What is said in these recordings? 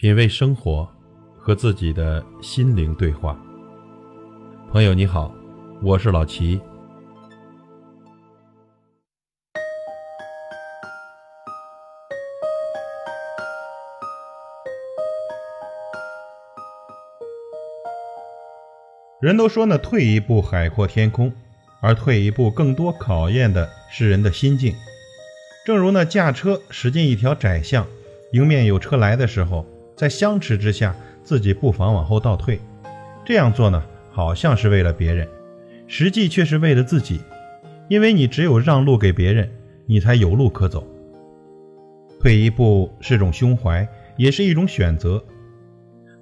品味生活，和自己的心灵对话。朋友你好，我是老齐。人都说呢，退一步海阔天空，而退一步更多考验的是人的心境。正如呢，驾车驶进一条窄巷，迎面有车来的时候，在相持之下，自己不妨往后倒退。这样做呢，好像是为了别人，实际却是为了自己。因为你只有让路给别人，你才有路可走。退一步是种胸怀，也是一种选择。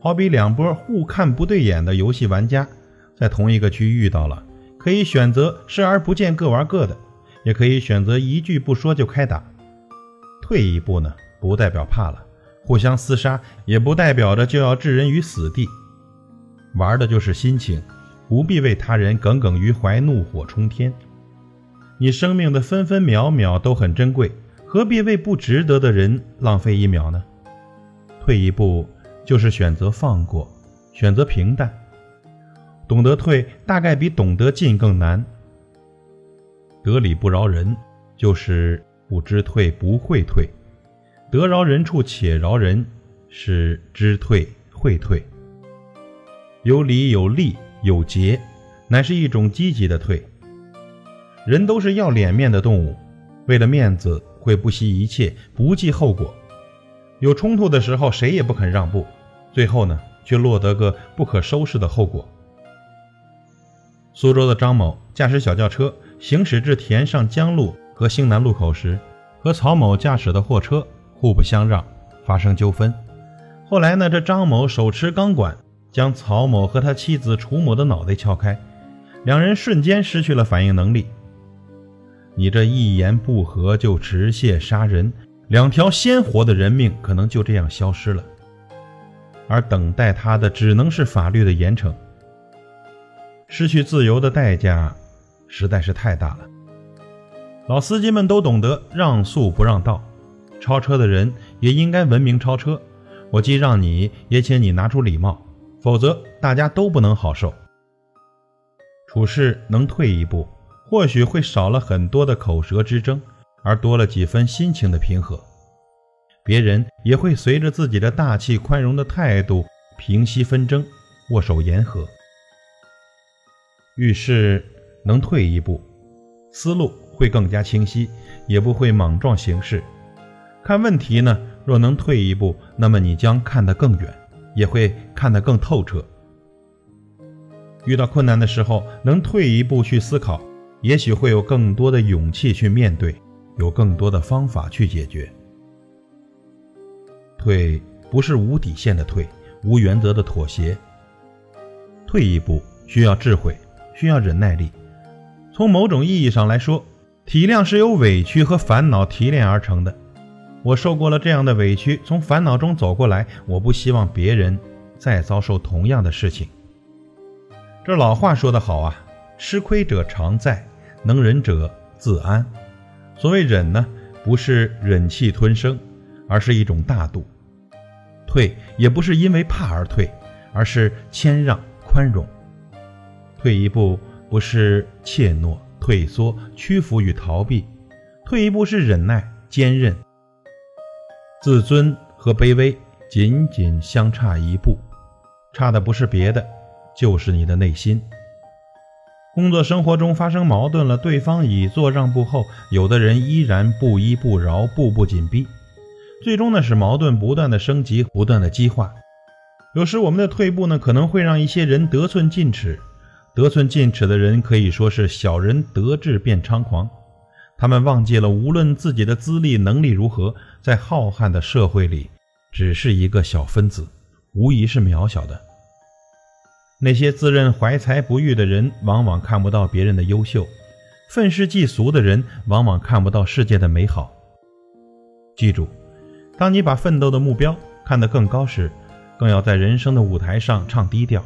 好比两波互看不对眼的游戏玩家。在同一个区域遇到了，可以选择视而不见，各玩各的；也可以选择一句不说就开打。退一步呢，不代表怕了；互相厮杀，也不代表着就要置人于死地。玩的就是心情，不必为他人耿耿于怀，怒火冲天。你生命的分分秒秒都很珍贵，何必为不值得的人浪费一秒呢？退一步，就是选择放过，选择平淡。懂得退，大概比懂得进更难。得理不饶人，就是不知退不会退；得饶人处且饶人，是知退会退。有理有利有节，乃是一种积极的退。人都是要脸面的动物，为了面子会不惜一切，不计后果。有冲突的时候，谁也不肯让步，最后呢，却落得个不可收拾的后果。苏州的张某驾驶小轿车行驶至田上江路和兴南路口时，和曹某驾驶的货车互不相让，发生纠纷。后来呢，这张某手持钢管将曹某和他妻子楚某的脑袋撬开，两人瞬间失去了反应能力。你这一言不合就持械杀人，两条鲜活的人命可能就这样消失了，而等待他的只能是法律的严惩。失去自由的代价实在是太大了。老司机们都懂得让速不让道，超车的人也应该文明超车。我既让你，也请你拿出礼貌，否则大家都不能好受。处事能退一步，或许会少了很多的口舌之争，而多了几分心情的平和。别人也会随着自己的大气宽容的态度，平息纷争，握手言和。遇事能退一步，思路会更加清晰，也不会莽撞行事。看问题呢，若能退一步，那么你将看得更远，也会看得更透彻。遇到困难的时候，能退一步去思考，也许会有更多的勇气去面对，有更多的方法去解决。退不是无底线的退，无原则的妥协。退一步需要智慧。需要忍耐力。从某种意义上来说，体谅是由委屈和烦恼提炼而成的。我受过了这样的委屈，从烦恼中走过来，我不希望别人再遭受同样的事情。这老话说得好啊，吃亏者常在，能忍者自安。所谓忍呢，不是忍气吞声，而是一种大度；退也不是因为怕而退，而是谦让宽容。退一步不是怯懦、退缩、屈服与逃避，退一步是忍耐、坚韧。自尊和卑微仅仅相差一步，差的不是别的，就是你的内心。工作生活中发生矛盾了，对方已做让步后，有的人依然不依不饶、步步紧逼，最终呢，使矛盾不断的升级、不断的激化。有时我们的退步呢，可能会让一些人得寸进尺。得寸进尺的人可以说是小人得志便猖狂，他们忘记了无论自己的资历能力如何，在浩瀚的社会里，只是一个小分子，无疑是渺小的。那些自认怀才不遇的人，往往看不到别人的优秀；愤世嫉俗的人，往往看不到世界的美好。记住，当你把奋斗的目标看得更高时，更要在人生的舞台上唱低调。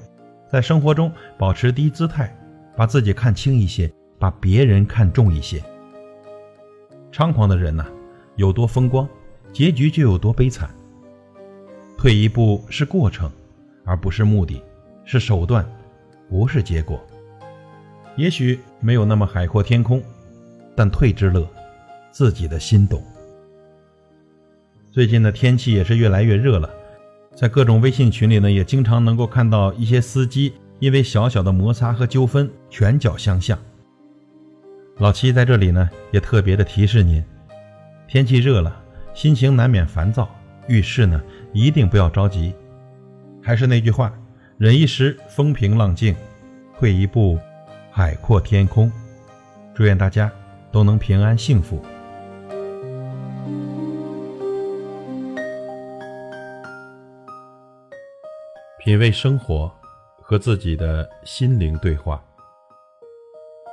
在生活中保持低姿态，把自己看轻一些，把别人看重一些。猖狂的人呐，有多风光，结局就有多悲惨。退一步是过程，而不是目的；是手段，不是结果。也许没有那么海阔天空，但退之乐，自己的心懂。最近的天气也是越来越热了，在各种微信群里呢，也经常能够看到一些司机因为小小的摩擦和纠纷，拳脚相向。老七在这里呢，也特别的提示您：天气热了，心情难免烦躁，遇事呢一定不要着急。还是那句话，忍一时风平浪静，退一步海阔天空。祝愿大家都能平安幸福。品味生活，和自己的心灵对话。